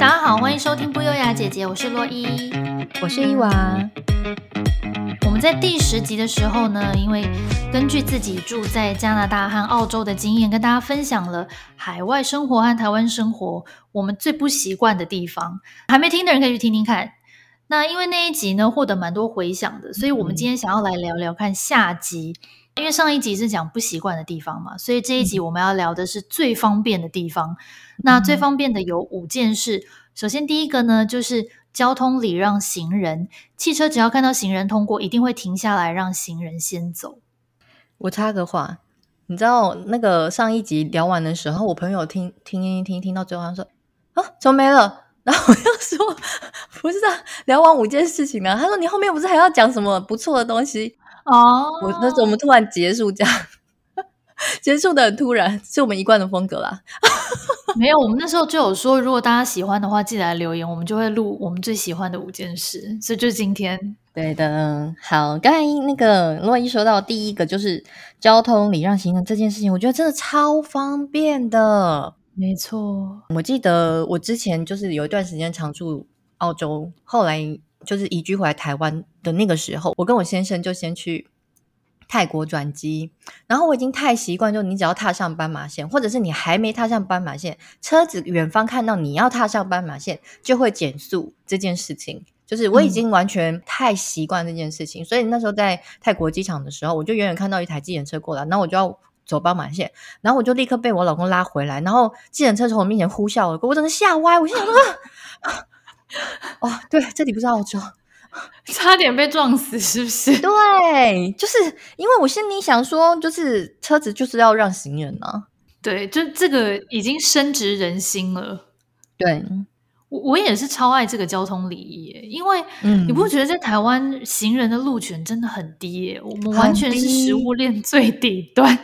大家好，欢迎收听不优雅姐姐，我是洛伊，我是伊娃。我们在第十集的时候呢，因为根据自己住在加拿大和澳洲的经验，跟大家分享了海外生活和台湾生活我们最不习惯的地方。还没听的人可以去听听看。那因为那一集呢获得蛮多回响的，所以我们今天想要来聊聊看下集。因为上一集是讲不习惯的地方嘛，所以这一集我们要聊的是最方便的地方。嗯、那最方便的有五件事。首先第一个呢，就是交通礼让行人，汽车只要看到行人通过，一定会停下来让行人先走。我插个话，你知道那个上一集聊完的时候，我朋友听听听听听到最后，他说啊，怎么没了？然后我又说 不是啊，聊完五件事情呢。他说你后面不是还要讲什么不错的东西？哦，我那时候我们突然结束这样，结束的很突然，是我们一贯的风格啦。没有，我们那时候就有说，如果大家喜欢的话，记得来留言，我们就会录我们最喜欢的五件事。所以就是今天，对的。好，刚才那个洛伊说到第一个就是交通礼让行人这件事情，我觉得真的超方便的。没错，我记得我之前就是有一段时间常住澳洲，后来。就是移居回来台湾的那个时候，我跟我先生就先去泰国转机，然后我已经太习惯，就你只要踏上斑马线，或者是你还没踏上斑马线，车子远方看到你要踏上斑马线就会减速这件事情，就是我已经完全太习惯这件事情，嗯、所以那时候在泰国机场的时候，我就远远看到一台计程车过来，然后我就要走斑马线，然后我就立刻被我老公拉回来，然后计程车从我面前呼啸而过，我整个吓歪，我心想说。哦，对，这里不是澳洲，差点被撞死，是不是？对，就是因为我心里想说，就是车子就是要让行人啊。对，就这个已经深植人心了。对，我我也是超爱这个交通礼仪，因为你不觉得在台湾行人的路权真的很低耶？我们完全是食物链最底端，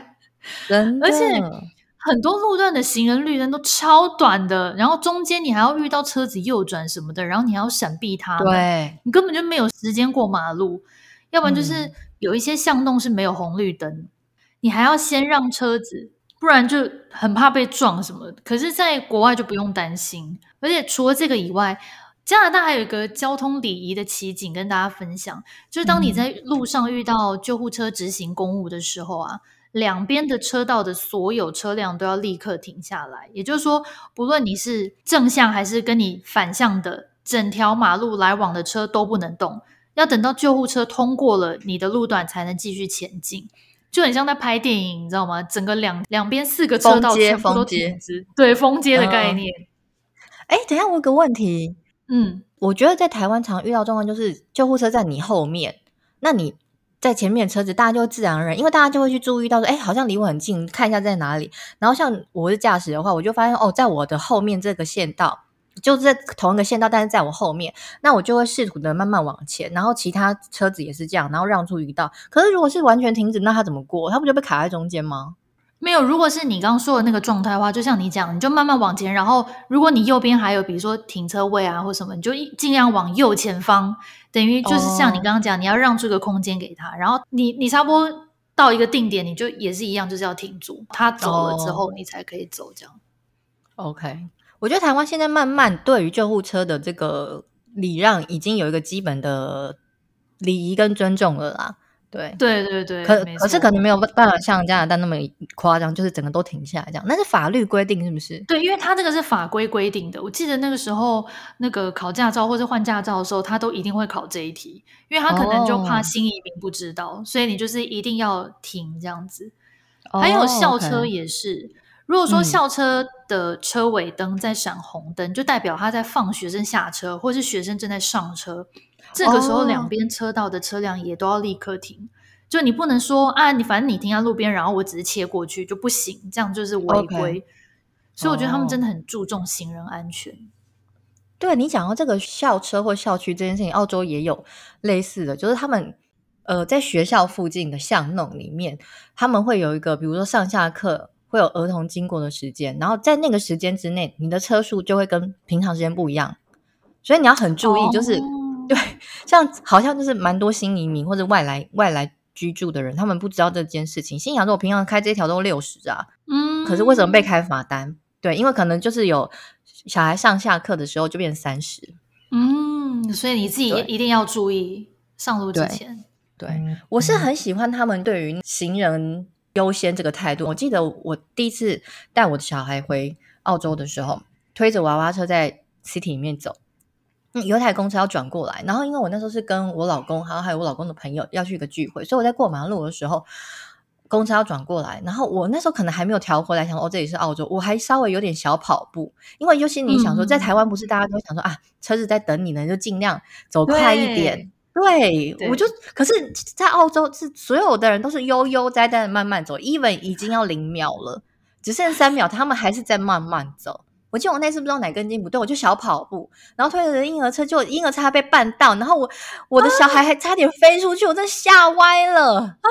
真的，而且。很多路段的行人绿灯都超短的，然后中间你还要遇到车子右转什么的，然后你还要闪避它，对，你根本就没有时间过马路。要不然就是有一些巷弄是没有红绿灯，嗯、你还要先让车子，不然就很怕被撞什么的。可是，在国外就不用担心。而且除了这个以外，加拿大还有一个交通礼仪的奇景跟大家分享，就是当你在路上遇到救护车执行公务的时候啊。两边的车道的所有车辆都要立刻停下来，也就是说，不论你是正向还是跟你反向的，整条马路来往的车都不能动，要等到救护车通过了你的路段才能继续前进，就很像在拍电影，你知道吗？整个两两边四个车道全部都停止，对，封街的概念。哎、嗯，等一下，我有个问题，嗯，我觉得在台湾常遇到状况就是救护车在你后面，那你。在前面的车子，大家就会自然而然，因为大家就会去注意到说，哎，好像离我很近，看一下在哪里。然后像我是驾驶的话，我就发现哦，在我的后面这个线道，就是在同一个线道，但是在我后面，那我就会试图的慢慢往前，然后其他车子也是这样，然后让出一道。可是如果是完全停止，那他怎么过？他不就被卡在中间吗？没有，如果是你刚刚说的那个状态的话，就像你讲，你就慢慢往前，然后如果你右边还有比如说停车位啊或什么，你就尽量往右前方，等于就是像你刚刚讲，哦、你要让出个空间给他，然后你你差不多到一个定点，你就也是一样，就是要停住，他走了之后你才可以走，这样。OK，我觉得台湾现在慢慢对于救护车的这个礼让已经有一个基本的礼仪跟尊重了啦。对对对对，可可是可能没有办法像加拿大那么夸张，就是整个都停下来这样。那是法律规定是不是？对，因为他这个是法规规定的。我记得那个时候，那个考驾照或者换驾照的时候，他都一定会考这一题，因为他可能就怕新移民不知道，哦、所以你就是一定要停这样子。哦、还有校车也是，如果说校车的车尾灯在闪红灯，嗯、就代表他在放学生下车，或是学生正在上车。这个时候，两边车道的车辆也都要立刻停。Oh. 就你不能说啊，你反正你停在路边，然后我只是切过去就不行，这样就是违规。Okay. 所以我觉得他们真的很注重行人安全。Oh. 对，你讲到这个校车或校区这件事情，澳洲也有类似的，就是他们呃在学校附近的巷弄里面，他们会有一个，比如说上下课会有儿童经过的时间，然后在那个时间之内，你的车速就会跟平常时间不一样，所以你要很注意，就是。Oh. 对，像好像就是蛮多新移民或者外来外来居住的人，他们不知道这件事情，心想说：“我平常开这条都六十啊，嗯，可是为什么被开罚单？对，因为可能就是有小孩上下课的时候就变成三十。嗯，所以你自己一定要注意上路之前。对，对我是很喜欢他们对于行人优先这个态度。我记得我第一次带我的小孩回澳洲的时候，推着娃娃车在 city 里面走，嗯有一台公车要转过来，然后因为我那时候是跟我老公，还有还有我老公的朋友要去一个聚会，所以我在过马路的时候。公车要转过来，然后我那时候可能还没有调回来，想说哦，这里是澳洲，我还稍微有点小跑步，因为尤其你想说，在台湾不是大家都想说、嗯、啊，车子在等你呢，就尽量走快一点。对，对我就可是，在澳洲是所有的人都是悠悠哉哉的慢慢走，even 已经要零秒了，只剩三秒，他们还是在慢慢走。我记得我那次不知道哪根筋不对，我就小跑步，然后推着婴儿车，就婴儿车还被绊到，然后我我的小孩还差点飞出去，啊、我真的吓歪了啊！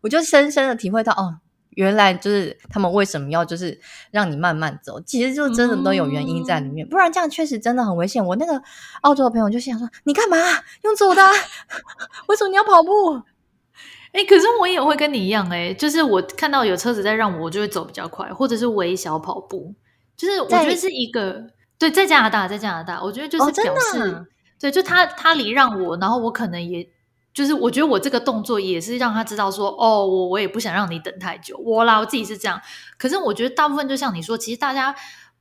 我就深深的体会到，哦，原来就是他们为什么要就是让你慢慢走，其实就真的都有原因在里面，嗯、不然这样确实真的很危险。我那个澳洲的朋友就想说：“你干嘛用走的？为什么你要跑步？”哎、欸，可是我也会跟你一样、欸，哎，就是我看到有车子在让我，我就会走比较快，或者是微小跑步。就是我觉得是一个对，在加拿大，在加拿大，我觉得就是表示，哦、对，就他他礼让我，然后我可能也。就是我觉得我这个动作也是让他知道说，哦，我我也不想让你等太久，我啦，我自己是这样。可是我觉得大部分就像你说，其实大家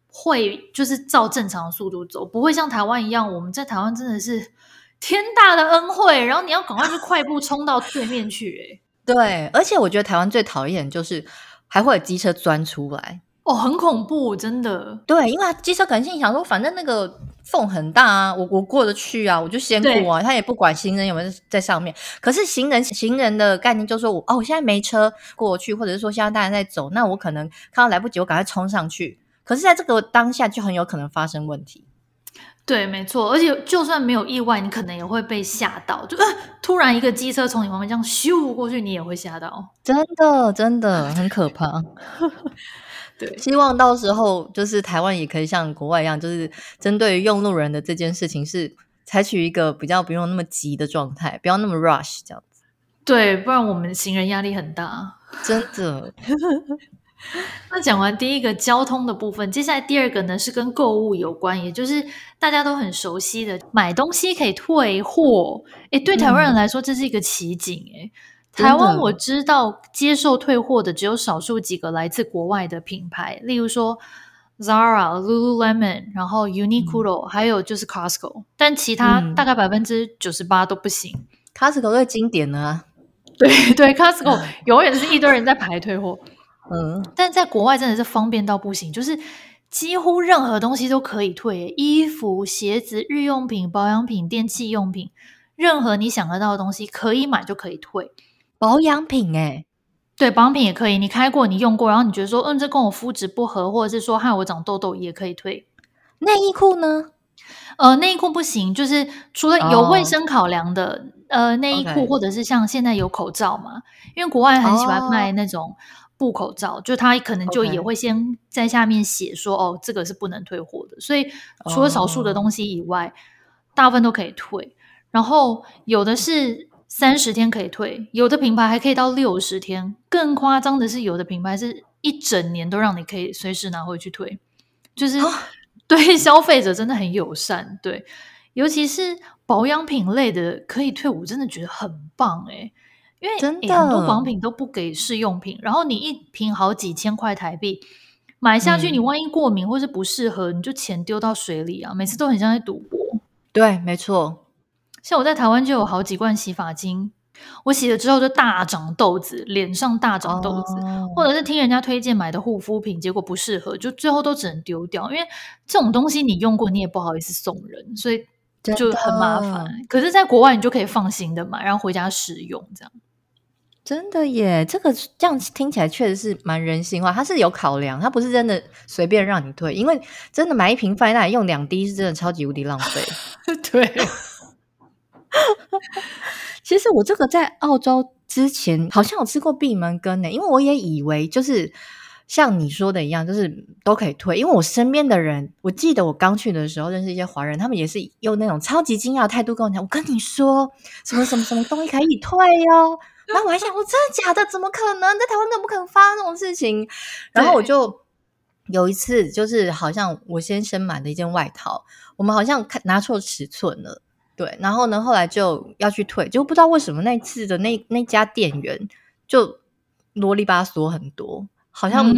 会就是照正常速度走，不会像台湾一样，我们在台湾真的是 天大的恩惠，然后你要赶快去快步冲到对面去。诶 对，而且我觉得台湾最讨厌就是还会有机车钻出来。哦，很恐怖，真的。对，因为机车可能心里想说，反正那个缝很大啊，我我过得去啊，我就先过啊。他也不管行人有没有在上面。可是行人行人的概念就是说我哦，我现在没车过去，或者是说现在大家在走，那我可能看到来不及，我赶快冲上去。可是在这个当下就很有可能发生问题。对，没错。而且就算没有意外，你可能也会被吓到，就、呃、突然一个机车从你旁边这样咻过去，你也会吓到。真的，真的很可怕。对，希望到时候就是台湾也可以像国外一样，就是针对于用路人的这件事情，是采取一个比较不用那么急的状态，不要那么 rush 这样子。对，不然我们行人压力很大，真的。那讲完第一个交通的部分，接下来第二个呢是跟购物有关，也就是大家都很熟悉的买东西可以退货。诶，对台湾人来说，这是一个奇景诶。台湾我知道接受退货的只有少数几个来自国外的品牌，例如说 Zara、Lululemon，然后 Uniqlo，、嗯、还有就是 Costco，但其他大概百分之九十八都不行。嗯、Costco 最经典的啊，对对，Costco 永远是一堆人在排退货。嗯，但在国外真的是方便到不行，就是几乎任何东西都可以退，衣服、鞋子、日用品、保养品、电器用品，任何你想得到的东西可以买就可以退。保养品哎、欸，对，保养品也可以。你开过，你用过，然后你觉得说，嗯，这跟我肤质不合，或者是说害我长痘痘，也可以退。内衣裤呢？呃，内衣裤不行，就是除了有卫生考量的，哦、呃，内衣裤或者是像现在有口罩嘛，因为国外很喜欢卖那种布口罩，哦、就他可能就也会先在下面写说，哦，这个是不能退货的。所以除了少数的东西以外，哦、大部分都可以退。然后有的是。三十天可以退，有的品牌还可以到六十天。更夸张的是，有的品牌是一整年都让你可以随时拿回去退，就是 对消费者真的很友善。对，尤其是保养品类的可以退，我真的觉得很棒诶，因为真的很多保养品都不给试用品，然后你一瓶好几千块台币买下去，你万一过敏或是不适合，你就钱丢到水里啊！每次都很像在赌博。对，没错。像我在台湾就有好几罐洗发精，我洗了之后就大长痘子，脸上大长痘子，哦、或者是听人家推荐买的护肤品，结果不适合，就最后都只能丢掉。因为这种东西你用过，你也不好意思送人，所以就很麻烦。可是，在国外你就可以放心的买，然后回家使用，这样真的耶。这个这样听起来确实是蛮人性化，它是有考量，它不是真的随便让你退，因为真的买一瓶放在那里用两滴是真的超级无敌浪费。对。其实我这个在澳洲之前好像有吃过闭门羹呢，因为我也以为就是像你说的一样，就是都可以退。因为我身边的人，我记得我刚去的时候认识一些华人，他们也是用那种超级惊讶的态度跟我讲：“我跟你说，什么什么什么东西可以退哦。”然后我还想：“我真的假的？怎么可能？在台湾根本不可能发生这种事情。”然后我就有一次就是好像我先生买的一件外套，我们好像看拿错尺寸了，对，然后呢，后来就要去退，就不知道为什么那次的那那家店员就啰里吧嗦很多，好像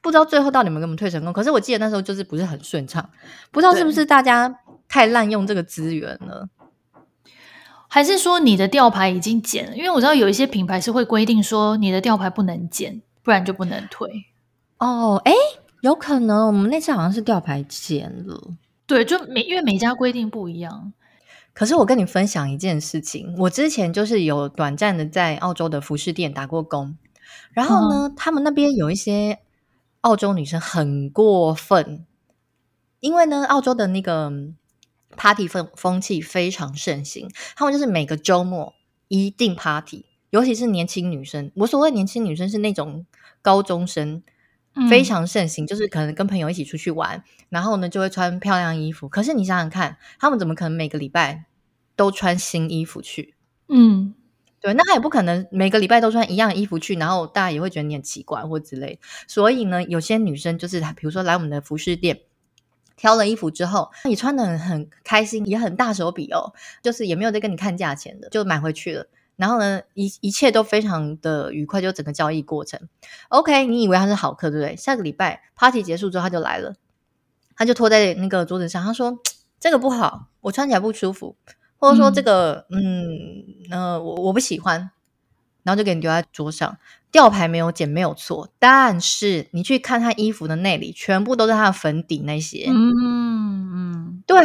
不知道最后到底有没有给我们退成功。可是我记得那时候就是不是很顺畅，不知道是不是大家太滥用这个资源了，还是说你的吊牌已经剪了？因为我知道有一些品牌是会规定说你的吊牌不能剪，不然就不能退。哦，哎，有可能我们那次好像是吊牌剪了，对，就每因为每家规定不一样。可是我跟你分享一件事情，我之前就是有短暂的在澳洲的服饰店打过工，然后呢，嗯、他们那边有一些澳洲女生很过分，因为呢，澳洲的那个 party 风风气非常盛行，他们就是每个周末一定 party，尤其是年轻女生。我所谓年轻女生是那种高中生。非常盛行，就是可能跟朋友一起出去玩，然后呢就会穿漂亮衣服。可是你想想看，他们怎么可能每个礼拜都穿新衣服去？嗯，对，那他也不可能每个礼拜都穿一样的衣服去，然后大家也会觉得你很奇怪或之类。所以呢，有些女生就是，比如说来我们的服饰店挑了衣服之后，你穿的很很开心，也很大手笔哦，就是也没有在跟你看价钱的，就买回去了。然后呢，一一切都非常的愉快，就整个交易过程。OK，你以为他是好客，对不对？下个礼拜 party 结束之后，他就来了，他就拖在那个桌子上，他说：“这个不好，我穿起来不舒服，或者说这个，嗯，嗯呃，我我不喜欢。”然后就给你丢在桌上，吊牌没有剪，没有错，但是你去看他衣服的内里，全部都是他的粉底那些。嗯嗯，对。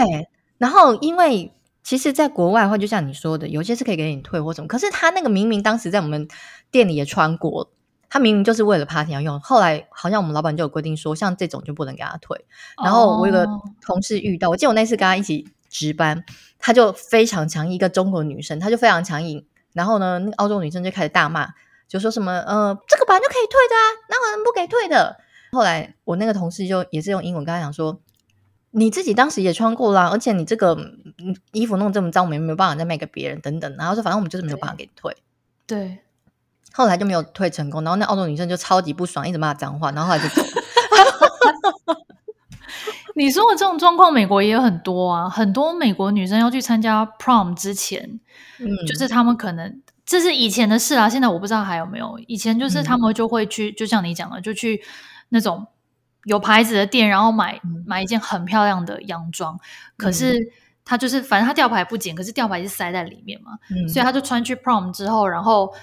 然后因为。其实，在国外的话，就像你说的，有些是可以给你退或什么。可是他那个明明当时在我们店里也穿过，他明明就是为了 party 要用。后来好像我们老板就有规定说，像这种就不能给他退。然后我有个同事遇到，我记得我那次跟他一起值班，他就非常强硬，一个中国女生，他就非常强硬。然后呢，那个澳洲女生就开始大骂，就说什么呃，这个本来就可以退的啊，哪有人不给退的？后来我那个同事就也是用英文跟他讲说。你自己当时也穿过啦，而且你这个衣服弄这么脏，我们没有办法再卖给别人等等。然后说，反正我们就是没有办法给你退。对，对，后来就没有退成功。然后那澳洲女生就超级不爽，一直骂脏话。然后后来就走了。你说的这种状况，美国也有很多啊。很多美国女生要去参加 prom 之前，嗯，就是他们可能这是以前的事啊，现在我不知道还有没有。以前就是他们就会去，嗯、就像你讲的，就去那种。有牌子的店，然后买买一件很漂亮的洋装，嗯、可是他就是反正他吊牌不剪，可是吊牌是塞在里面嘛，嗯、所以他就穿去 prom 之后，然后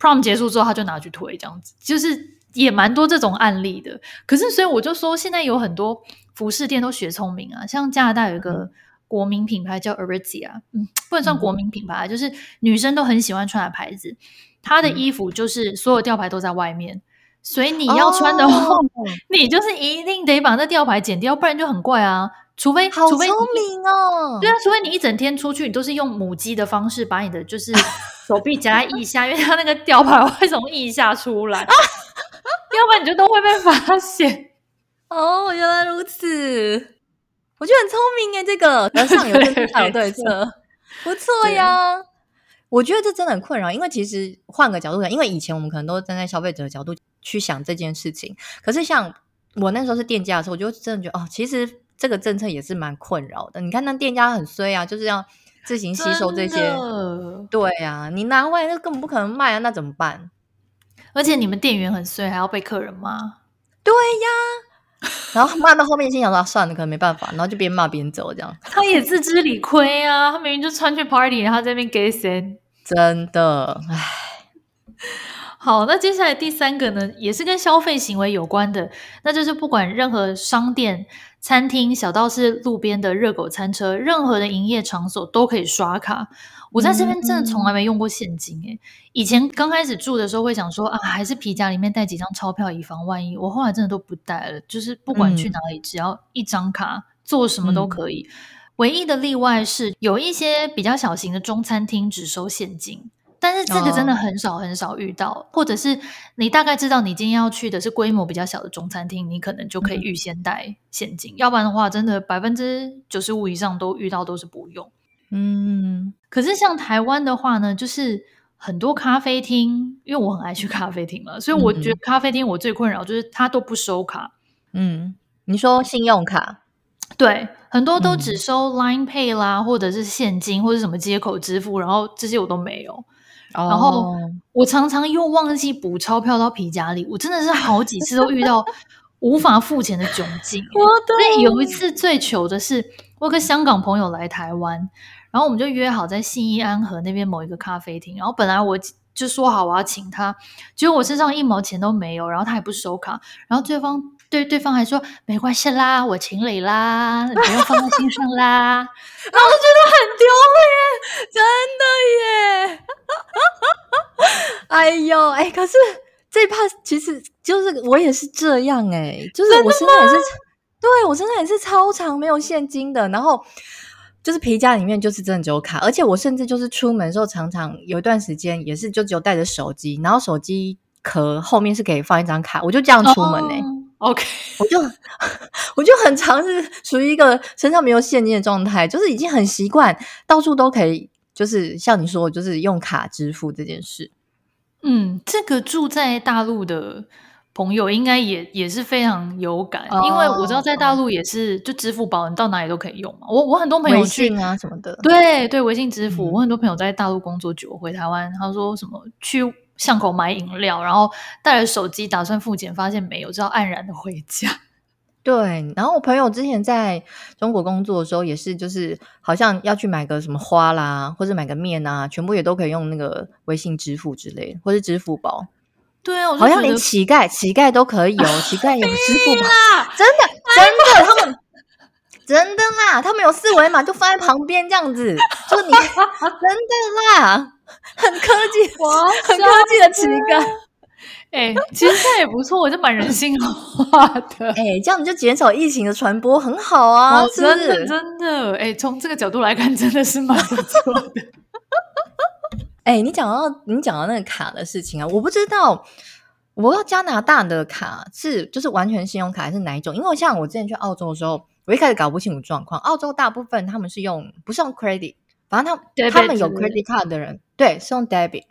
prom 结束之后他就拿去推，这样子。就是也蛮多这种案例的。可是所以我就说，现在有很多服饰店都学聪明啊，像加拿大有一个国民品牌叫 Aritzia，嗯，不能算国民品牌，嗯、就是女生都很喜欢穿的牌子，他的衣服就是所有吊牌都在外面。所以你要穿的话，哦、你就是一定得把那吊牌剪掉，不然就很怪啊。除非，好聪明哦。对啊，除非你一整天出去，你都是用母鸡的方式把你的就是 手臂夹在腋下，因为它那个吊牌会从腋下出来，要不然你就都会被发现。哦，原来如此，我觉得很聪明耶，这个上有政策，有对策，不错呀。我觉得这真的很困扰，因为其实换个角度讲，因为以前我们可能都站在消费者的角度去想这件事情，可是像我那时候是店家的时候，我就真的觉得哦，其实这个政策也是蛮困扰的。你看那店家很衰啊，就是要自行吸收这些，的对啊，你拿回来那根本不可能卖啊，那怎么办？而且你们店员很衰，还要被客人骂。对呀，然后骂到后面心想说算了，可能没办法，然后就边骂边走这样。他也自知理亏啊，他明明就穿去 party，然后在那边给谁？真的，唉，好，那接下来第三个呢，也是跟消费行为有关的，那就是不管任何商店、餐厅，小到是路边的热狗餐车，任何的营业场所都可以刷卡。我在这边真的从来没用过现金诶、以前刚开始住的时候会想说啊，还是皮夹里面带几张钞票以防万一。我后来真的都不带了，就是不管去哪里，嗯、只要一张卡，做什么都可以。嗯唯一的例外是有一些比较小型的中餐厅只收现金，但是这个真的很少很少遇到，哦、或者是你大概知道你今天要去的是规模比较小的中餐厅，你可能就可以预先带现金，嗯、要不然的话，真的百分之九十五以上都遇到都是不用。嗯，可是像台湾的话呢，就是很多咖啡厅，因为我很爱去咖啡厅嘛，所以我觉得咖啡厅我最困扰就是它都不收卡。嗯，你说信用卡？对，很多都只收 Line Pay 啦，嗯、或者是现金，或者什么接口支付，然后这些我都没有。哦、然后我常常又忘记补钞票到皮夹里，我真的是好几次都遇到无法付钱的窘境。我的有一次最糗的是，我有个香港朋友来台湾。然后我们就约好在信义安和那边某一个咖啡厅。然后本来我就说好我要请他，结果我身上一毛钱都没有，然后他也不收卡。然后对方对对方还说没关系啦，我请你啦，你不要放在心上啦。然后我觉得很丢脸，真的耶！哎呦哎，可是这怕其实就是我也是这样哎，就是我身上也是，对我身上也是超长没有现金的，然后。就是皮夹里面就是真的只有卡，而且我甚至就是出门的时候，常常有一段时间也是就只有带着手机，然后手机壳后面是可以放一张卡，我就这样出门呢、欸。Oh, OK，我就我就很常是属于一个身上没有现金的状态，就是已经很习惯到处都可以，就是像你说，就是用卡支付这件事。嗯，这个住在大陆的。朋友应该也也是非常有感，oh, 因为我知道在大陆也是，就支付宝你到哪里都可以用嘛。我我很多朋友微信啊什么的，对对，微信支付。嗯、我很多朋友在大陆工作久，回台湾，他说什么去巷口买饮料，然后带了手机打算付钱，发现没有，就要黯然的回家。对，然后我朋友之前在中国工作的时候，也是就是好像要去买个什么花啦，或者买个面啊，全部也都可以用那个微信支付之类的，或是支付宝。对啊，好像连乞丐乞丐都可以哦，乞丐有支付宝，真的真的，他们真的啦，他们有四维码就放在旁边这样子，就你 真的啦，很科技，很科技的旗杆。哎，其实这也不错，我就蛮人性化的。哎，这样你就减少疫情的传播，很好啊，是是？真的真的，哎，从这个角度来看，真的是蛮不错的。哎，你讲到你讲到那个卡的事情啊，我不知道，我不知道加拿大的卡是就是完全信用卡还是哪一种？因为像我之前去澳洲的时候，我一开始搞不清楚状况。澳洲大部分他们是用不是用 credit，反正他他们有 credit card 的人，对，是用 debit。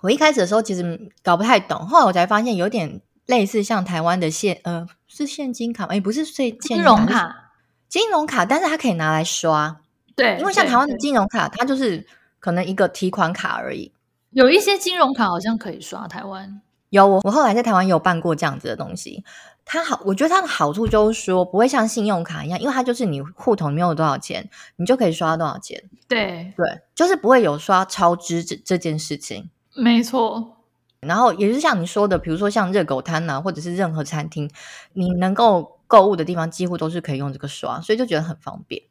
我一开始的时候其实搞不太懂，后来我才发现有点类似像台湾的现呃是现金卡吗？哎，不是现金金融卡，金融卡，但是它可以拿来刷。对，因为像台湾的金融卡，它就是。可能一个提款卡而已，有一些金融卡好像可以刷。台湾有我，我后来在台湾有办过这样子的东西。它好，我觉得它的好处就是说不会像信用卡一样，因为它就是你户头里面有多少钱，你就可以刷多少钱。对对，就是不会有刷超支这这件事情。没错。然后也是像你说的，比如说像热狗摊啊，或者是任何餐厅，你能够购物的地方，几乎都是可以用这个刷，所以就觉得很方便。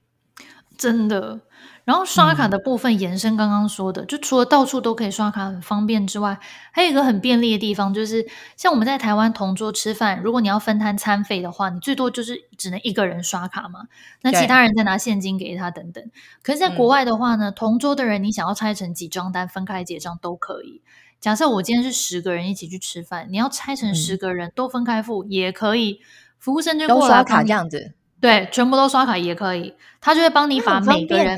真的。然后刷卡的部分延伸刚刚说的，嗯、就除了到处都可以刷卡很方便之外，还有一个很便利的地方，就是像我们在台湾同桌吃饭，如果你要分摊餐费的话，你最多就是只能一个人刷卡嘛，那其他人再拿现金给他等等。可是，在国外的话呢，嗯、同桌的人你想要拆成几张单分开结账都可以。假设我今天是十个人一起去吃饭，你要拆成十个人都分开付也可以，服务生就过来刷卡这样子，对，全部都刷卡也可以，他就会帮你把每个人。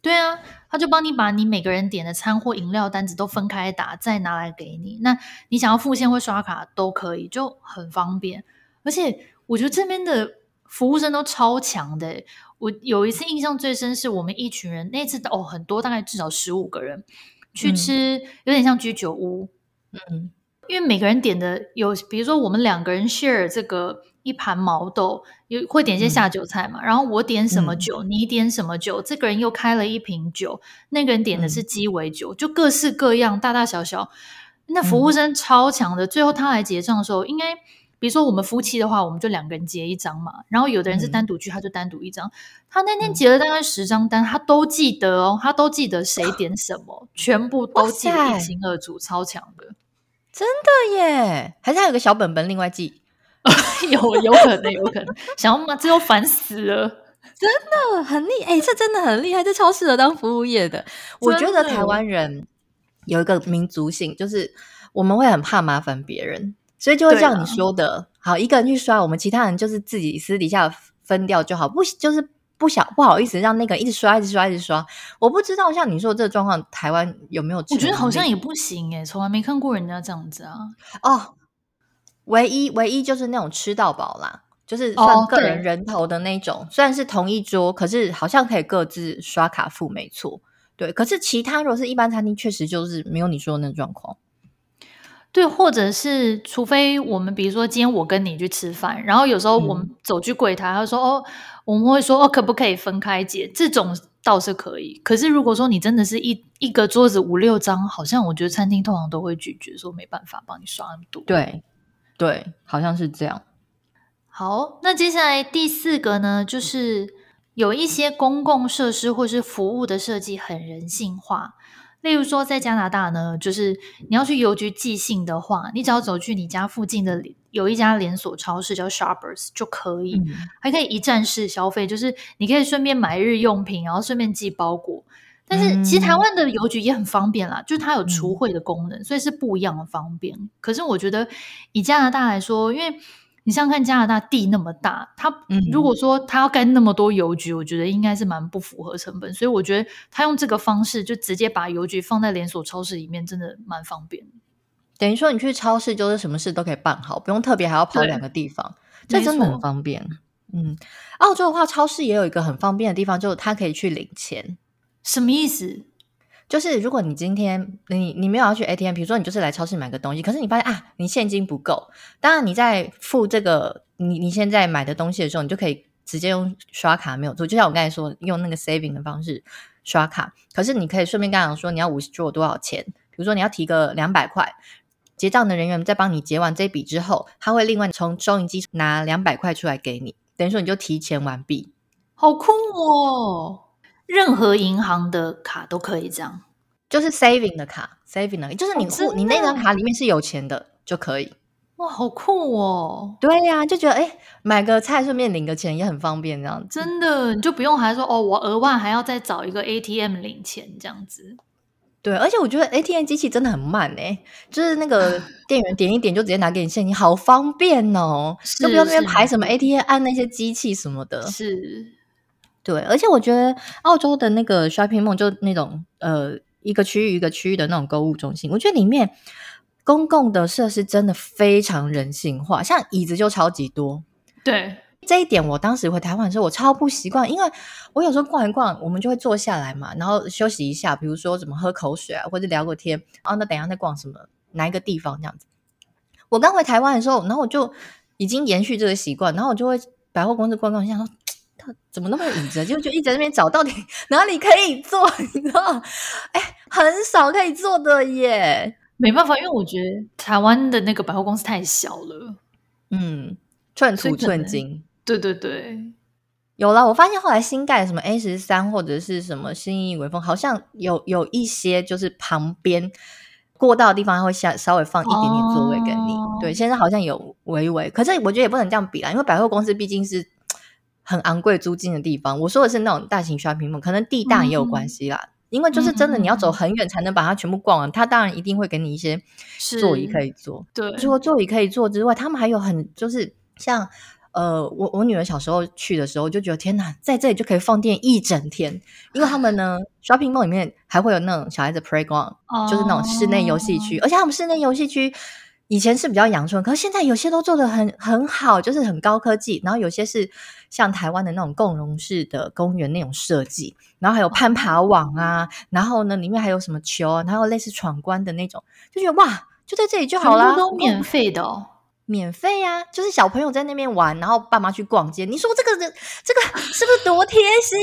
对啊，他就帮你把你每个人点的餐或饮料单子都分开打，再拿来给你。那你想要付现或刷卡都可以，就很方便。而且我觉得这边的服务生都超强的。我有一次印象最深，是我们一群人那次哦，很多大概至少十五个人去吃，有点像居酒屋。嗯，因为每个人点的有，比如说我们两个人 share 这个。一盘毛豆，有会点一些下酒菜嘛？嗯、然后我点什么酒，嗯、你点什么酒，这个人又开了一瓶酒，那个人点的是鸡尾酒，嗯、就各式各样，大大小小。那服务生超强的，嗯、最后他来结账的时候，应该比如说我们夫妻的话，我们就两个人结一张嘛。然后有的人是单独去，他就单独一张。他那天结了大概十张单，他都记得哦，他都记得谁点什么，全部都记得一清二楚，超强的，真的耶！还是他有个小本本另外记。有有可能，有可能，想要骂，最后烦死了，真的很厉害，哎、欸，这真的很厉害，这超适合当服务业的。的我觉得台湾人有一个民族性，就是我们会很怕麻烦别人，所以就会像你说的，好，一个人去刷，我们其他人就是自己私底下分掉就好，不就是不想不好意思让那个一直刷一直刷一直刷。我不知道像你说这个状况，台湾有没有？我觉得好像也不行诶，从来没看过人家这样子啊。哦，唯一唯一就是那种吃到饱啦，就是算个人人头的那种，哦、虽然是同一桌，可是好像可以各自刷卡付，没错。对，可是其他如果是一般餐厅，确实就是没有你说的那种状况。对，或者是除非我们比如说今天我跟你去吃饭，然后有时候我们走去柜台，他说、嗯、哦，我们会说哦，可不可以分开结？这种倒是可以。可是如果说你真的是一一个桌子五六张，好像我觉得餐厅通常都会拒绝，说没办法帮你刷那么多。对，对，好像是这样。好，那接下来第四个呢，就是有一些公共设施或是服务的设计很人性化。例如说，在加拿大呢，就是你要去邮局寄信的话，你只要走去你家附近的有一家连锁超市叫 Shoppers 就可以，嗯、还可以一站式消费，就是你可以顺便买日用品，然后顺便寄包裹。但是其实台湾的邮局也很方便啦，嗯、就是它有除汇的功能，所以是不一样的方便。可是我觉得以加拿大来说，因为你像看加拿大地那么大，它如果说它要盖那么多邮局，我觉得应该是蛮不符合成本。所以我觉得它用这个方式就直接把邮局放在连锁超市里面，真的蛮方便。等于说你去超市就是什么事都可以办好，不用特别还要跑两个地方，这真的很方便。嗯，澳洲的话，超市也有一个很方便的地方，就是它可以去领钱。什么意思？就是如果你今天你你没有要去 ATM，比如说你就是来超市买个东西，可是你发现啊，你现金不够，当然你在付这个你你现在买的东西的时候，你就可以直接用刷卡没有错，就像我刚才说用那个 saving 的方式刷卡，可是你可以顺便跟他讲说你要 withdraw 多少钱，比如说你要提个两百块，结账的人员在帮你结完这笔之后，他会另外从收银机拿两百块出来给你，等于说你就提前完毕，好酷哦。任何银行的卡都可以这样，就是 saving 的卡，saving 的，就是你户、哦、你那张卡里面是有钱的就可以。哇，好酷哦！对呀、啊，就觉得哎，买个菜顺便领个钱也很方便，这样子。真的，你就不用还说哦，我额外还要再找一个 ATM 领钱这样子。对，而且我觉得 ATM 机器真的很慢哎，就是那个 店员点一点就直接拿给你现金，好方便哦，都不用那边排什么 ATM 按那些机器什么的。是。对，而且我觉得澳洲的那个 shopping mall 就那种呃一个区域一个区域的那种购物中心，我觉得里面公共的设施真的非常人性化，像椅子就超级多。对，这一点我当时回台湾的时候我超不习惯，因为我有时候逛一逛，我们就会坐下来嘛，然后休息一下，比如说怎么喝口水啊，或者聊个天，啊，那等一下再逛什么哪一个地方这样子。我刚回台湾的时候，然后我就已经延续这个习惯，然后我就会百货公司逛逛一下说。怎么那么有椅子？就就一直在那边找到底哪里可以做，你知道？哎，很少可以做的耶。没办法，因为我觉得台湾的那个百货公司太小了。嗯，寸土寸金。对对对，有了。我发现后来新盖什么 A 十三或者是什么新义微风，好像有有一些就是旁边过道的地方会下稍微放一点点座位给你。哦、对，现在好像有微微，可是我觉得也不能这样比啦，因为百货公司毕竟是。很昂贵租金的地方，我说的是那种大型 shopping mall，可能地大也有关系啦。嗯、因为就是真的，你要走很远才能把它全部逛完。他、嗯、当然一定会给你一些座椅可以坐。对，除了座椅可以坐之外，他们还有很就是像呃，我我女儿小时候去的时候，就觉得天哪，在这里就可以放电一整天。因为他们呢，shopping mall 里面还会有那种小孩子 playground，、哦、就是那种室内游戏区，而且他们室内游戏区。以前是比较阳春，可是现在有些都做的很很好，就是很高科技。然后有些是像台湾的那种共融式的公园那种设计，然后还有攀爬网啊，然后呢里面还有什么球啊，然后类似闯关的那种，就觉得哇，就在这里就好了，都免费的哦，免费呀、啊，就是小朋友在那边玩，然后爸妈去逛街。你说这个这个是不是多贴心？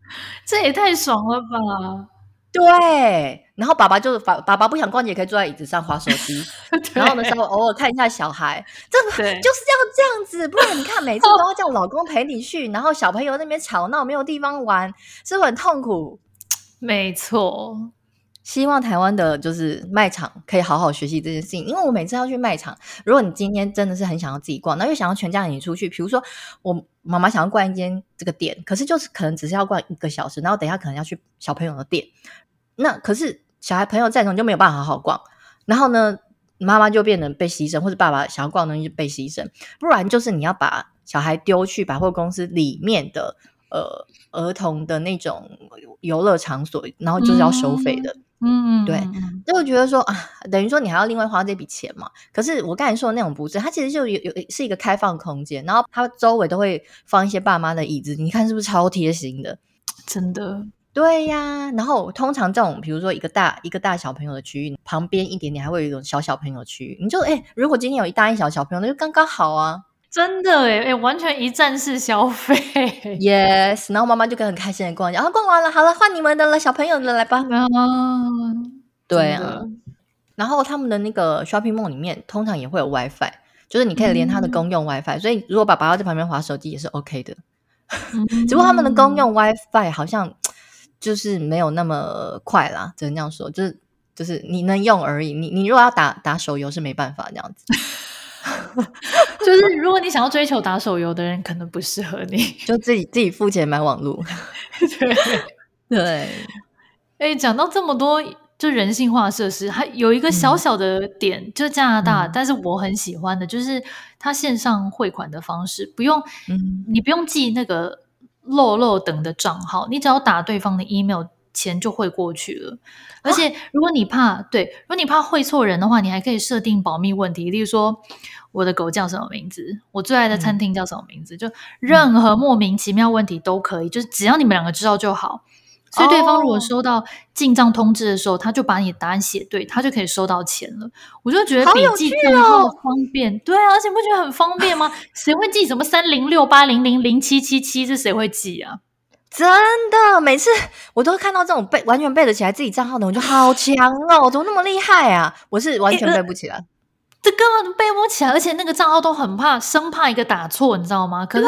这也太爽了吧！对，然后爸爸就爸爸爸不想逛街，也可以坐在椅子上划手机，对然后呢，稍微偶尔看一下小孩，这对就是要这样子，不然你看每次都要叫老公陪你去，然后小朋友那边吵闹没有地方玩，是不是很痛苦？没错。希望台湾的就是卖场可以好好学习这件事情，因为我每次要去卖场，如果你今天真的是很想要自己逛，那又想要全家人出去，比如说我妈妈想要逛一间这个店，可是就是可能只是要逛一个小时，然后等一下可能要去小朋友的店，那可是小孩朋友在场就没有办法好好逛，然后呢，妈妈就变得被牺牲，或者爸爸想要逛东西就被牺牲，不然就是你要把小孩丢去百货公司里面的呃儿童的那种游乐场所，然后就是要收费的。对，就会觉得说啊，等于说你还要另外花这笔钱嘛。可是我刚才说的那种不是，它其实就有有是一个开放空间，然后它周围都会放一些爸妈的椅子，你看是不是超贴心的？真的。对呀，然后通常这种，比如说一个大一个大小朋友的区域，旁边一点点还会有一种小小朋友区域，你就哎，如果今天有一大一小小朋友，那就刚刚好啊！真的哎哎，完全一站式消费，yes。然后妈妈就可以很开心的逛，然后逛完了，好了，换你们的了，小朋友的来吧。啊，对啊。然后他们的那个 shopping mall 里面通常也会有 WiFi，就是你可以连他的公用 WiFi，、嗯、所以如果爸爸要在旁边划手机也是 OK 的。嗯、只不过他们的公用 WiFi 好像。就是没有那么快啦，只能这样说，就是就是你能用而已。你你如果要打打手游是没办法这样子，就是如果你想要追求打手游的人，可能不适合你，就自己自己付钱买网络。对 对，哎，讲到这么多就人性化设施，还有一个小小的点，嗯、就加拿大，嗯、但是我很喜欢的，就是它线上汇款的方式，不用，嗯、你不用记那个。漏漏等的账号，你只要打对方的 email，钱就汇过去了。而且，如果你怕对，如果你怕汇错人的话，你还可以设定保密问题，例如说我的狗叫什么名字，我最爱的餐厅叫什么名字，嗯、就任何莫名其妙问题都可以，就是只要你们两个知道就好。所以对方如果收到进账通知的时候，他就把你的答案写对，他就可以收到钱了。我就觉得笔记更方便，对啊，而且不觉得很方便吗？谁会记什么三零六八零零零七七七？这谁会记啊？真的，每次我都看到这种背完全背得起来自己账号的，我就好强哦，怎么那么厉害啊？我是完全背不起来，这根本背不起来，而且那个账号都很怕，生怕一个打错，你知道吗？可是。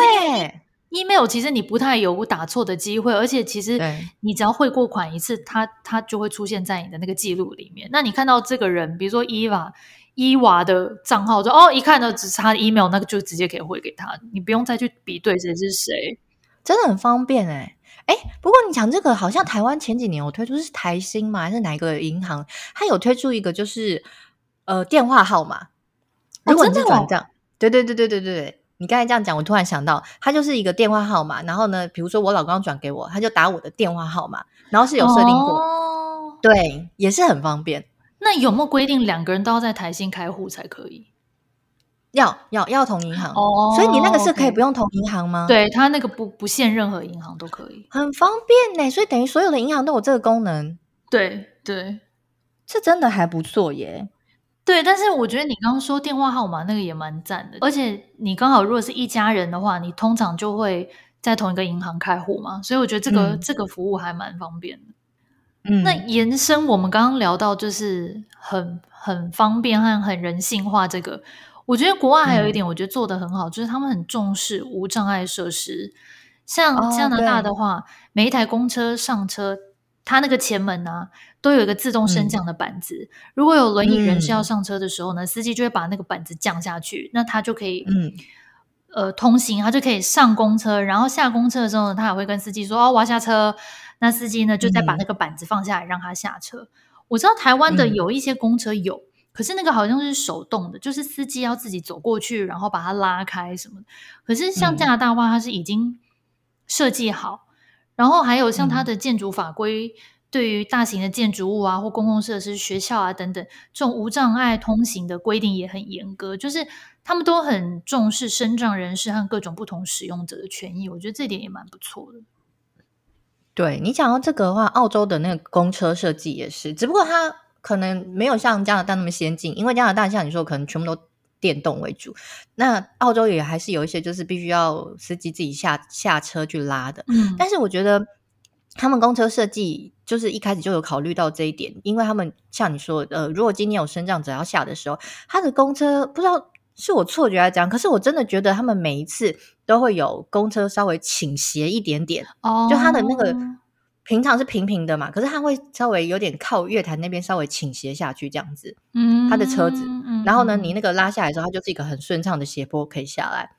email 其实你不太有打错的机会，而且其实你只要汇过款一次，它它就会出现在你的那个记录里面。那你看到这个人，比如说伊娃伊娃的账号，就哦，一看到只是他的 email，那个就直接可以汇给他，你不用再去比对谁是谁，真的很方便哎哎。不过你讲这个，好像台湾前几年有推出是台新嘛？还是哪一个银行？它有推出一个就是呃电话号码，如果你是转账，对对对对对对对。你刚才这样讲，我突然想到，它就是一个电话号码。然后呢，比如说我老公转给我，他就打我的电话号码，然后是有设定过，哦、对，也是很方便。那有没有规定两个人都要在台新开户才可以？要要要同银行哦，所以你那个是可以不用同银行吗？对，它那个不不限任何银行都可以，很方便呢。所以等于所有的银行都有这个功能。对对，这真的还不错耶。对，但是我觉得你刚刚说电话号码那个也蛮赞的，而且你刚好如果是一家人的话，你通常就会在同一个银行开户嘛，所以我觉得这个、嗯、这个服务还蛮方便的。嗯，那延伸我们刚刚聊到就是很很方便和很人性化，这个我觉得国外还有一点我觉得做的很好，嗯、就是他们很重视无障碍设施，像加拿大的话，哦、每一台公车上车。它那个前门呢、啊，都有一个自动升降的板子。嗯、如果有轮椅人士要上车的时候呢，嗯、司机就会把那个板子降下去，那他就可以，嗯，呃，通行，他就可以上公车。然后下公车的时候呢，他也会跟司机说：“哦，我要下车。”那司机呢，就再把那个板子放下来，让他下车。嗯、我知道台湾的有一些公车有，嗯、可是那个好像是手动的，就是司机要自己走过去，然后把它拉开什么的。可是像加拿大话，它是已经设计好。然后还有像它的建筑法规，对于大型的建筑物啊或公共设施、学校啊等等，这种无障碍通行的规定也很严格，就是他们都很重视身障人士和各种不同使用者的权益。我觉得这点也蛮不错的。对，你讲到这个的话，澳洲的那个公车设计也是，只不过它可能没有像加拿大那么先进，因为加拿大像你说，可能全部都。电动为主，那澳洲也还是有一些，就是必须要司机自己下下车去拉的。嗯，但是我觉得他们公车设计就是一开始就有考虑到这一点，因为他们像你说，呃，如果今天有升降者要下的时候，他的公车不知道是我错觉还是怎样，可是我真的觉得他们每一次都会有公车稍微倾斜一点点，哦，就他的那个。平常是平平的嘛，可是它会稍微有点靠月台那边稍微倾斜下去这样子，嗯，它的车子，嗯、然后呢，你那个拉下来的时候，它就是一个很顺畅的斜坡可以下来，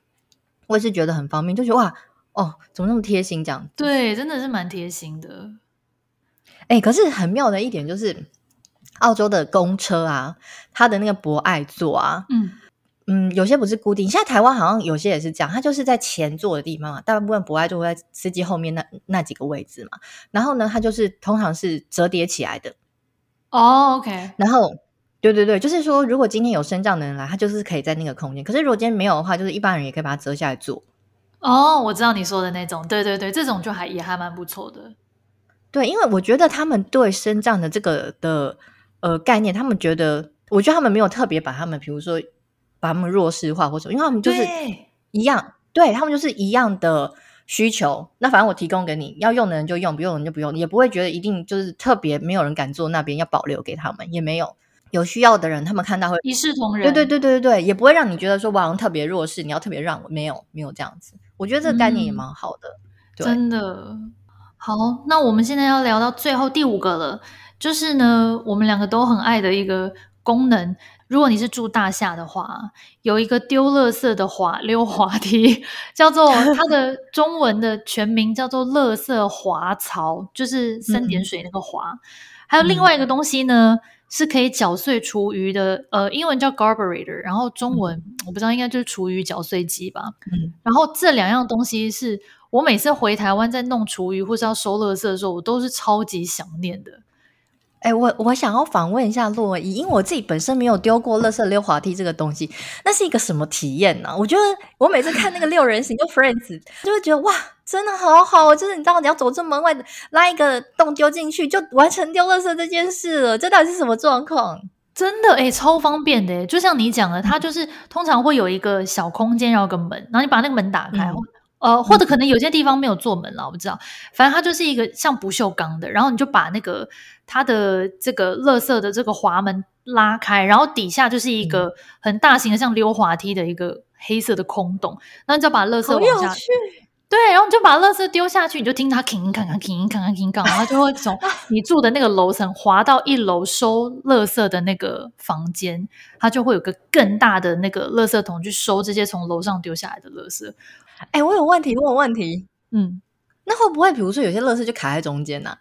我也是觉得很方便，就觉得哇，哦，怎么那么贴心这样？对，真的是蛮贴心的。哎、欸，可是很妙的一点就是，澳洲的公车啊，它的那个博爱座啊，嗯，嗯，有些不是固定，现在台湾好像有些也是这样，它就是在前座的地方嘛，大部分博爱就会在司机后面那那几个位置嘛。然后呢，它就是通常是折叠起来的。哦，OK。然后，对对对，就是说，如果今天有升降的人来，他就是可以在那个空间。可是如果今天没有的话，就是一般人也可以把它折下来坐。哦，我知道你说的那种，对对对，这种就还也还蛮不错的。对，因为我觉得他们对升降的这个的呃概念，他们觉得，我觉得他们没有特别把他们，比如说。把他们弱势化或者因为他们就是一样，对，对他们就是一样的需求。那反正我提供给你，要用的人就用，不用的人就不用，也不会觉得一定就是特别没有人敢坐那边，要保留给他们，也没有有需要的人，他们看到会一视同仁。对对对对对，也不会让你觉得说我好像特别弱势，你要特别让我，没有没有这样子。我觉得这个概念也蛮好的，嗯、对真的好。那我们现在要聊到最后第五个了，就是呢，我们两个都很爱的一个功能。如果你是住大厦的话，有一个丢垃圾的滑溜滑梯，叫做它的中文的全名叫做“垃圾滑槽”，就是三点水那个滑。嗯、还有另外一个东西呢，嗯、是可以搅碎厨余的，呃，英文叫 garburator，然后中文、嗯、我不知道，应该就是厨余搅碎机吧。嗯，然后这两样东西是我每次回台湾在弄厨余或是要收垃圾的时候，我都是超级想念的。哎、欸，我我想要访问一下洛伊，因为我自己本身没有丢过乐色溜滑梯这个东西，那是一个什么体验呢、啊？我觉得我每次看那个六人行就 Friends，就会觉得哇，真的好好，就是你知道你要走出门外拉一个洞丢进去，就完成丢乐色这件事了。这到底是什么状况？真的哎、欸，超方便的，就像你讲的，它就是通常会有一个小空间，然后个门，然后你把那个门打开。嗯呃，或者可能有些地方没有做门了，我不知道。反正它就是一个像不锈钢的，然后你就把那个它的这个垃圾的这个滑门拉开，然后底下就是一个很大型的像溜滑梯的一个黑色的空洞，然后你就把垃圾往下，对，然后你就把垃圾丢下去，你就听它吭吭吭吭吭吭吭，然后就会从 你住的那个楼层滑到一楼收垃圾的那个房间，它就会有个更大的那个垃圾桶去收这些从楼上丢下来的垃圾。哎、欸，我有问题，问我问题。嗯，那会不会比如说有些垃圾就卡在中间呢、啊？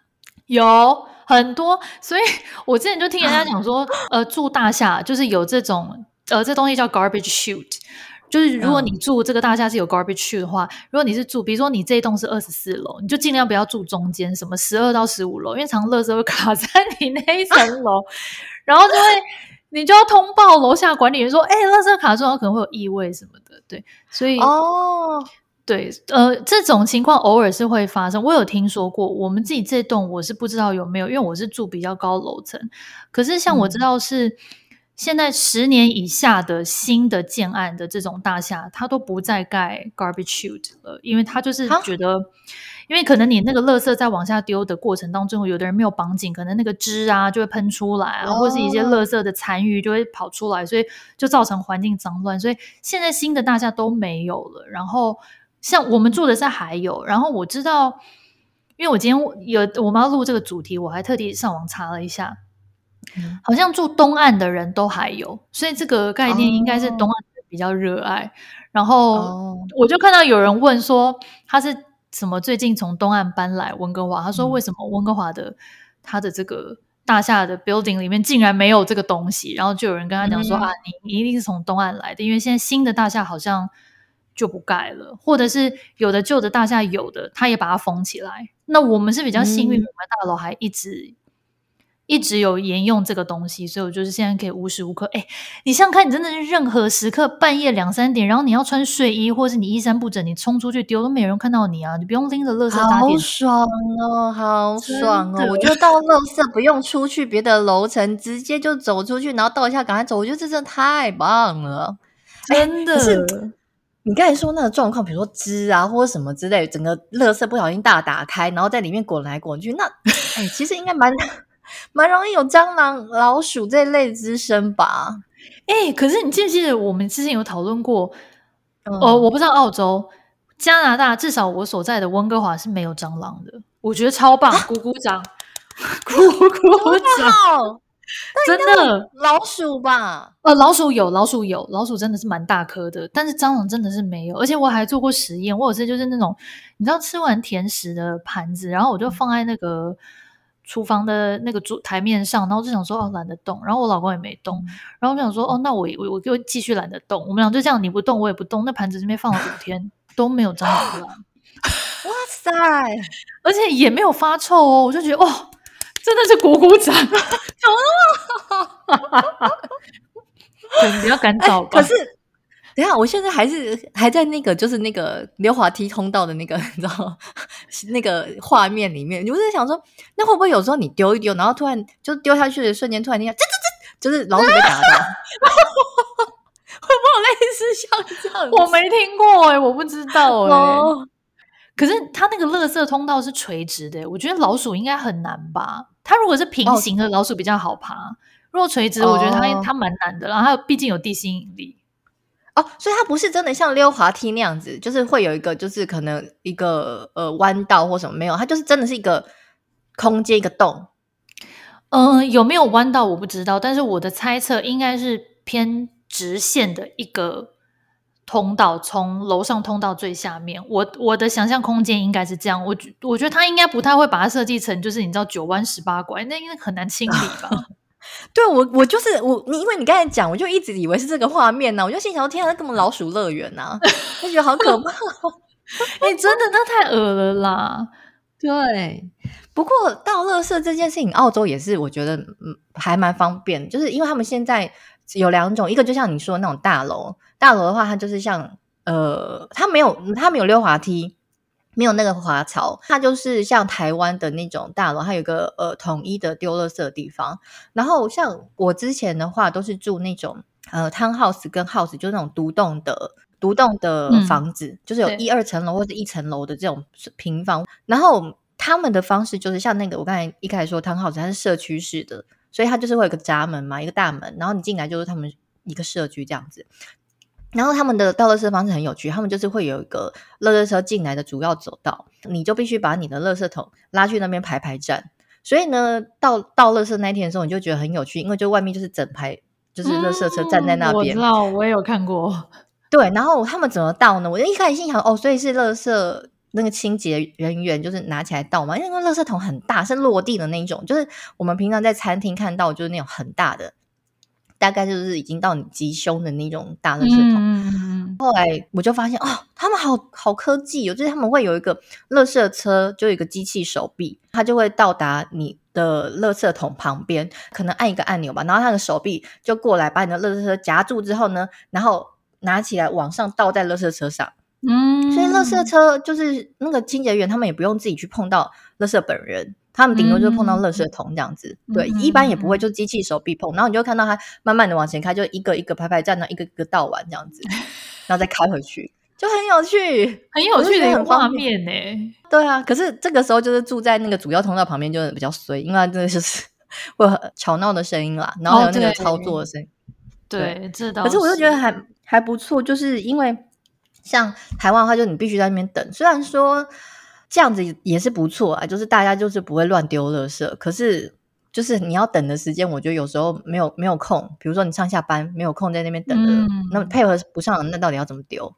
有很多，所以我之前就听人家讲说，呃，住大厦就是有这种，呃，这东西叫 garbage chute，就是如果你住这个大厦是有 garbage chute 的话，如果你是住，比如说你这一栋是二十四楼，你就尽量不要住中间，什么十二到十五楼，因为常乐圾会卡在你那一层楼，然后就会你就要通报楼下管理员说，哎、欸，垃圾卡住，可能会有异味什么的。对，所以哦，对，呃，这种情况偶尔是会发生。我有听说过，我们自己这栋我是不知道有没有，因为我是住比较高楼层。可是像我知道是、嗯、现在十年以下的新的建案的这种大厦，它都不再盖 garbage chute 了，因为它就是觉得。因为可能你那个垃圾在往下丢的过程当中，有的人没有绑紧，可能那个汁啊就会喷出来啊，或是一些垃圾的残余就会跑出来，所以就造成环境脏乱。所以现在新的大厦都没有了。然后像我们住的是还有，然后我知道，因为我今天有我们要录这个主题，我还特地上网查了一下，好像住东岸的人都还有，所以这个概念应该是东岸人比较热爱。然后我就看到有人问说他是。什么？最近从东岸搬来温哥华，他说为什么温哥华的他的这个大厦的 building 里面竟然没有这个东西？然后就有人跟他讲说、嗯、啊，你你一定是从东岸来的，因为现在新的大厦好像就不盖了，或者是有的旧的大厦有的，他也把它封起来。那我们是比较幸运，我们大楼还一直。一直有沿用这个东西，所以我就是现在可以无时无刻。哎，你想想看，你真的是任何时刻半夜两三点，然后你要穿睡衣，或是你衣衫不整，你冲出去丢都没有人看到你啊！你不用拎着垃圾打点。好爽哦，好爽哦！我觉得倒垃圾不用出去别的楼层，直接就走出去，然后倒一下赶快走。我觉得这真的太棒了，真的。你刚才说那个状况，比如说汁啊或者什么之类，整个垃圾不小心大打开，然后在里面滚来滚去，那哎，其实应该蛮。蛮容易有蟑螂、老鼠这类滋生吧？哎、欸，可是你记不记得我们之前有讨论过？哦、嗯，我不知道澳洲、加拿大，至少我所在的温哥华是没有蟑螂的。我觉得超棒，鼓鼓掌，鼓鼓掌！真的老鼠吧？呃，老鼠有，老鼠有，老鼠真的是蛮大颗的，但是蟑螂真的是没有。而且我还做过实验，我有次就是那种你知道吃完甜食的盘子，然后我就放在那个。厨房的那个桌台面上，然后就想说哦懒得动，然后我老公也没动，然后我想说哦那我我我就继续懒得动，我们俩就这样你不动我也不动，那盘子这边放了五天都没有蟑螂出来，哇塞，而且也没有发臭哦，我就觉得哦真的是鼓鼓掌，怎么那么好？你比较赶早吧？可是。等下，我现在还是还在那个，就是那个溜滑梯通道的那个，你知道那个画面里面。我就在想说，那会不会有时候你丢一丢，然后突然就丢下去的瞬间，突然听到吱吱吱，就是老鼠被打到，会不会有类似像这样？我没听过哎、欸，我不知道哎、可是它那个垃圾通道是垂直的、欸，我觉得老鼠应该很难吧？它如果是平行的，老鼠比较好爬；哦、如果垂直，我觉得它它蛮难的。然后它毕竟有地心引力。哦，所以它不是真的像溜滑梯那样子，就是会有一个，就是可能一个呃弯道或什么没有，它就是真的是一个空间一个洞。嗯、呃，有没有弯道我不知道，但是我的猜测应该是偏直线的一个通道，从楼上通到最下面。我我的想象空间应该是这样，我我觉得他应该不太会把它设计成就是你知道九弯十八拐，那应该很难清理吧。对我，我就是我，你因为你刚才讲，我就一直以为是这个画面呢、啊，我就心想：天啊，那根本老鼠乐园呐，就觉得好可怕。哎、欸，真的，那太恶了啦。对，不过倒垃圾这件事情，澳洲也是我觉得嗯还蛮方便，就是因为他们现在有两种，一个就像你说的那种大楼，大楼的话，它就是像呃，它没有它没有溜滑梯。没有那个滑槽，它就是像台湾的那种大楼，它有一个呃统一的丢垃圾的地方。然后像我之前的话，都是住那种呃 townhouse 跟 house，就是那种独栋的独栋的房子，嗯、就是有一二层楼或者一层楼的这种平房。然后他们的方式就是像那个我刚才一开始说 townhouse，它是社区式的，所以它就是会有个闸门嘛，一个大门，然后你进来就是他们一个社区这样子。然后他们的倒垃圾方式很有趣，他们就是会有一个垃圾车进来的主要走道，你就必须把你的垃圾桶拉去那边排排站。所以呢，到倒垃圾那天的时候，你就觉得很有趣，因为就外面就是整排就是垃圾车站在那边。嗯，我知道，我也有看过。对，然后他们怎么倒呢？我就一开始心想，哦，所以是垃圾那个清洁人员就是拿起来倒嘛，因为那个垃圾桶很大，是落地的那一种，就是我们平常在餐厅看到就是那种很大的。大概就是已经到你及胸的那种大垃圾桶。嗯、后来我就发现，哦，他们好好科技哦，就是他们会有一个垃圾车，就有一个机器手臂，它就会到达你的垃圾桶旁边，可能按一个按钮吧，然后它的手臂就过来把你的垃圾车夹住之后呢，然后拿起来往上倒在垃圾车上。嗯，所以垃圾车就是那个清洁员，他们也不用自己去碰到垃圾本人。他们顶多就碰到垃圾桶这样子，嗯、对，嗯、一般也不会就机器手臂碰，然后你就看到它慢慢的往前开，就一个一个排排站，那一个一个倒完这样子，然后再开回去，就很有趣，很有趣的画面呢。对啊，可是这个时候就是住在那个主要通道旁边，就是比较衰，因为它真的就是 会很吵闹的声音啦，然后还有那个操作的声音。哦、对，对这倒。可是我就觉得还还不错，就是因为像台湾的话，就你必须在那边等，虽然说。这样子也是不错啊，就是大家就是不会乱丢垃圾，可是就是你要等的时间，我觉得有时候没有没有空，比如说你上下班没有空在那边等的，嗯、那配合不上，那到底要怎么丢？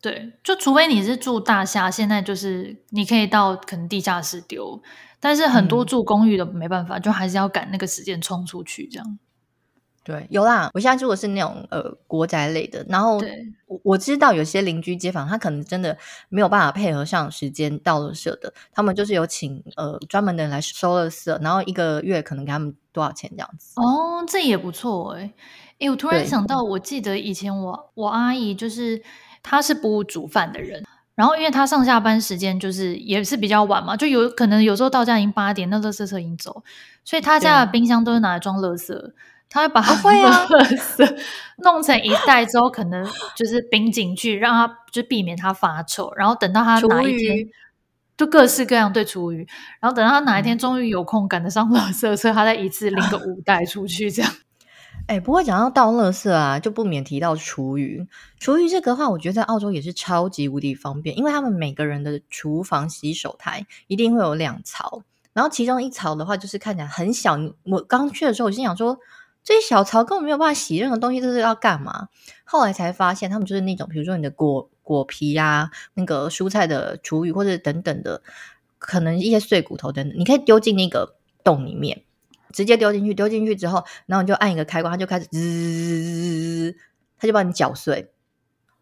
对，就除非你是住大厦，现在就是你可以到可能地下室丢，但是很多住公寓的没办法，嗯、就还是要赶那个时间冲出去这样。对，有啦。我现在住的是那种呃国宅类的，然后我我知道有些邻居街坊他可能真的没有办法配合上时间倒垃圾的，他们就是有请呃专门的人来收垃圾，然后一个月可能给他们多少钱这样子。哦，这也不错哎。哎，我突然想到，我记得以前我我阿姨就是她是不煮饭的人，然后因为她上下班时间就是也是比较晚嘛，就有可能有时候到家已经八点，那垃圾车已经走，所以她家的冰箱都是拿来装垃圾。他会把 它弄成一袋之后，可能就是冰进去，让它就避免它发臭。然后等到他哪一天，就各式各样对厨余。然后等到他哪一天终于有空赶得上垃圾车，他再一次拎个五袋出去这样。哎、欸，不过讲到倒垃圾啊，就不免提到厨余。厨余这个话，我觉得在澳洲也是超级无敌方便，因为他们每个人的厨房洗手台一定会有两槽，然后其中一槽的话就是看起来很小。我刚去的时候，我心想说。这些小槽根本没有办法洗任何东西，这是要干嘛？后来才发现，他们就是那种，比如说你的果果皮啊，那个蔬菜的厨余或者等等的，可能一些碎骨头等等，你可以丢进那个洞里面，直接丢进去。丢进去之后，然后你就按一个开关，它就开始滋，它就把你搅碎。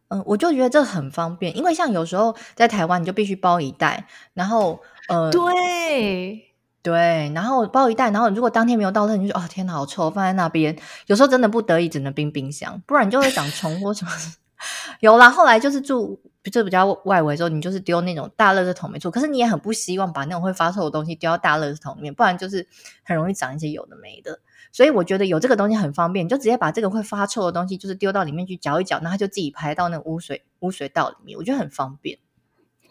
嗯，我就觉得这很方便，因为像有时候在台湾，你就必须包一袋，然后呃，对对，然后包一袋，然后如果当天没有到特，你就说哦天哪，好臭，放在那边。有时候真的不得已只能冰冰箱，不然你就会长虫或什么。有啦，后来就是住就比较外围的时候，你就是丢那种大垃圾桶没错，可是你也很不希望把那种会发臭的东西丢到大垃圾桶里面，不然就是很容易长一些有的没的。所以我觉得有这个东西很方便，你就直接把这个会发臭的东西就是丢到里面去搅一搅，然后它就自己排到那个污水污水道里面，我觉得很方便。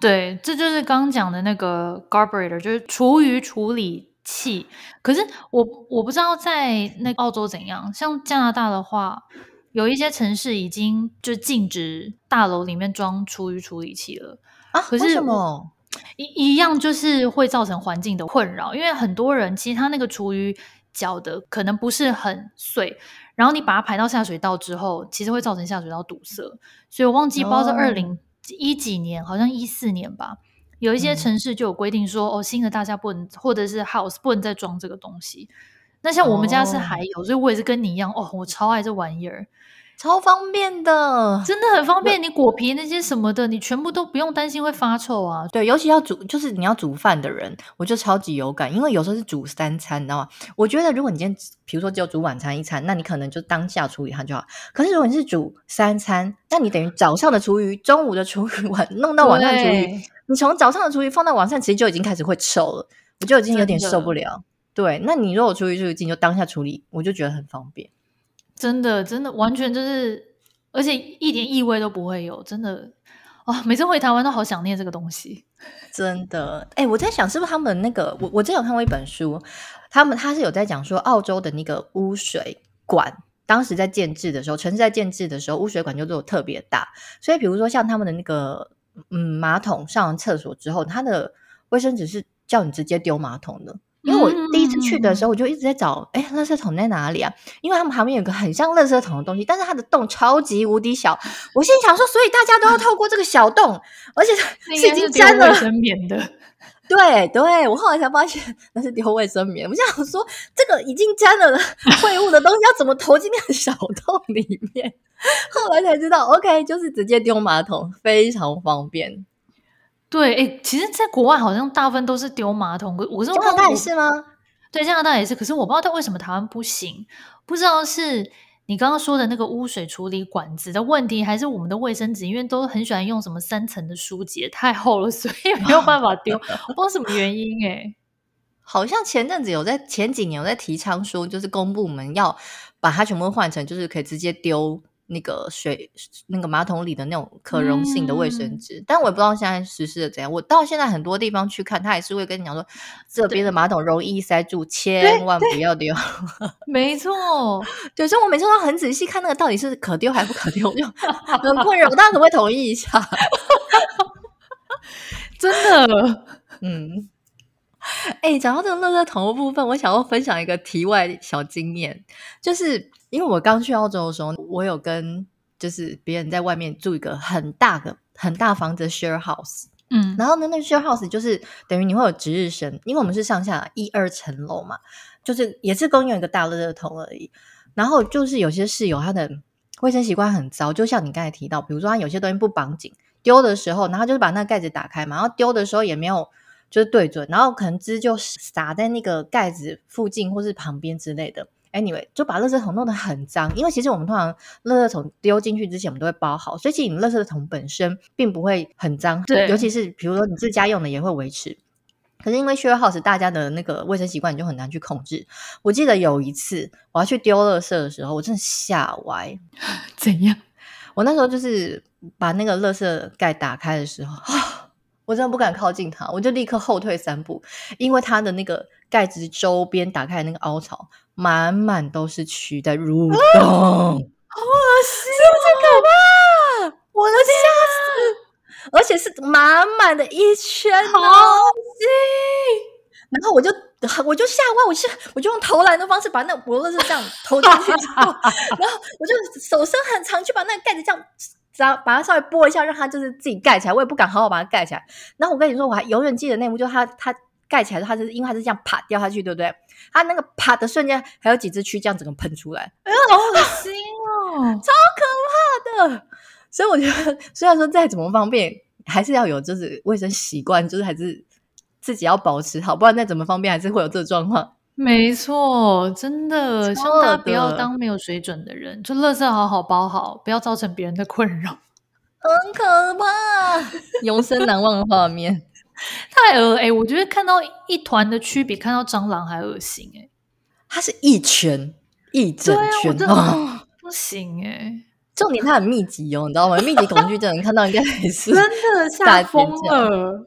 对，这就是刚刚讲的那个 garburator，就是厨余处理器。可是我我不知道在那澳洲怎样，像加拿大的话。有一些城市已经就禁止大楼里面装厨余处理器了啊？可是为什么？一一样就是会造成环境的困扰，因为很多人其实他那个厨余搅的可能不是很碎，然后你把它排到下水道之后，其实会造成下水道堵塞。所以我忘记，不知道是二零一几年，好像一四年吧，有一些城市就有规定说，哦，新的大厦不能或者是 house 不能再装这个东西。那像我们家是还有，oh. 所以我也是跟你一样哦，我超爱这玩意儿，超方便的，真的很方便。你果皮那些什么的，你全部都不用担心会发臭啊。对，尤其要煮，就是你要煮饭的人，我就超级有感，因为有时候是煮三餐，你知道吗？我觉得如果你今天，比如说只有煮晚餐一餐，那你可能就当下处理它就好。可是如果你是煮三餐，那你等于早上的厨余、中午的厨余、晚弄到晚上的厨余，你从早上的厨余放到晚上，其实就已经开始会臭了，我就已经有点受不了。对，那你如果出去就近就当下处理，我就觉得很方便。真的，真的，完全就是，而且一点异味都不会有，真的啊、哦！每次回台湾都好想念这个东西，真的。哎，我在想，是不是他们那个，我我之前有看过一本书，他们他是有在讲说，澳洲的那个污水管，当时在建制的时候，城市在建制的时候，污水管就做特别大，所以比如说像他们的那个，嗯，马桶上完厕所之后，它的卫生纸是叫你直接丢马桶的。因为我第一次去的时候，我就一直在找，哎、嗯，垃圾桶在哪里啊？因为他们旁边有个很像垃圾桶的东西，但是它的洞超级无敌小。我心想说，所以大家都要透过这个小洞，而且是已经沾了卫生棉的。对对，我后来才发现那是丢卫生棉。我想说，这个已经沾了 秽物的东西要怎么投进那个小洞里面？后来才知道，OK，就是直接丢马桶，非常方便。对，哎，其实，在国外好像大部分都是丢马桶。我是加拿大也是吗？对，加拿大也是。可是我不知道他为什么台湾不行，不知道是你刚刚说的那个污水处理管子的问题，还是我们的卫生纸，因为都很喜欢用什么三层的书结，太厚了，所以没有办法丢。我 不知道什么原因，哎，好像前阵子有在前几年有在提倡说，就是公部门要把它全部换成，就是可以直接丢。那个水，那个马桶里的那种可溶性的卫生纸，嗯、但我也不知道现在实施的怎样。我到现在很多地方去看，他还是会跟你讲说，这边的马桶容易塞住，千万不要丢。没错，对，所以我每次都很仔细看那个到底是可丢还不可丢，就 很困扰。大家可不可以同意一下？真的，嗯。哎，讲到这个垃圾桶的部分，我想要分享一个题外小经验，就是因为我刚去澳洲的时候，我有跟就是别人在外面住一个很大的很大房子的 share house，嗯，然后呢，那 share house 就是等于你会有值日生，因为我们是上下一二层楼嘛，就是也是共用一个大垃圾桶而已。然后就是有些室友他的卫生习惯很糟，就像你刚才提到，比如说他有些东西不绑紧，丢的时候，然后就是把那个盖子打开嘛，然后丢的时候也没有。就是对准，然后可能汁就洒在那个盖子附近或是旁边之类的。Anyway，就把垃圾桶弄得很脏。因为其实我们通常垃圾桶丢进去之前，我们都会包好，所以其实你垃圾桶本身并不会很脏。对，尤其是比如说你自家用的也会维持。可是因为 share house 大家的那个卫生习惯，你就很难去控制。我记得有一次我要去丢垃圾的时候，我真的吓歪。怎样？我那时候就是把那个垃圾盖打开的时候。我真的不敢靠近它，我就立刻后退三步，因为它的那个盖子周边打开的那个凹槽，满满都是蛆在蠕动，啊、好恶心，是不是可怕？我的吓死，而且是满满的一圈，好恶心。然后我就我就吓坏，我就我就用投篮的方式把那个脖子是这样投进去之后，然后我就手伸很长去把那个盖子这样。只要把它稍微拨一下，让它就是自己盖起来。我也不敢好好把它盖起来。然后我跟你说，我还永远记得那幕，就它它盖起来，它是因为它是这样啪掉下去，对不对？它那个啪的瞬间，还有几只蛆这样整个喷出来，哎呀，好恶心哦，超可怕的。所以我觉得，虽然说再怎么方便，还是要有就是卫生习惯，就是还是自己要保持好，不然再怎么方便，还是会有这个状况。没错，真的，希望大家不要当没有水准的人，就垃圾好好包好，不要造成别人的困扰。很可怕，永生难忘的画面，太恶哎！我觉得看到一团的蛆比看到蟑螂还恶心哎，它是一圈一整圈，对啊，哦、不行哎！重点它很密集哦，你知道吗？密集恐惧症看到应该也是真的吓疯了。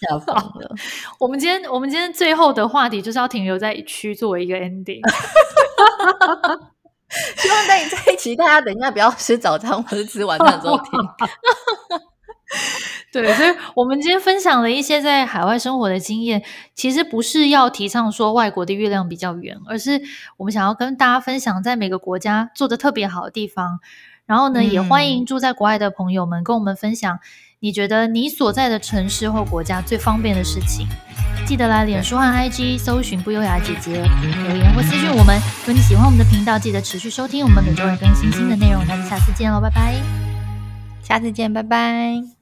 吓疯了！我们今天我们今天最后的话题就是要停留在区作为一个 ending。希望在你 在一起，大家等一下不要吃早餐或者吃晚餐的时候听。对，所以我们今天分享了一些在海外生活的经验，其实不是要提倡说外国的月亮比较圆，而是我们想要跟大家分享在每个国家做的特别好的地方。然后呢，嗯、也欢迎住在国外的朋友们跟我们分享。你觉得你所在的城市或国家最方便的事情，记得来脸书和 IG 搜寻不优雅姐姐留言或私讯我们。如果你喜欢我们的频道，记得持续收听，我们每周二更新新的内容。那就下次见喽，拜拜！下次见，拜拜。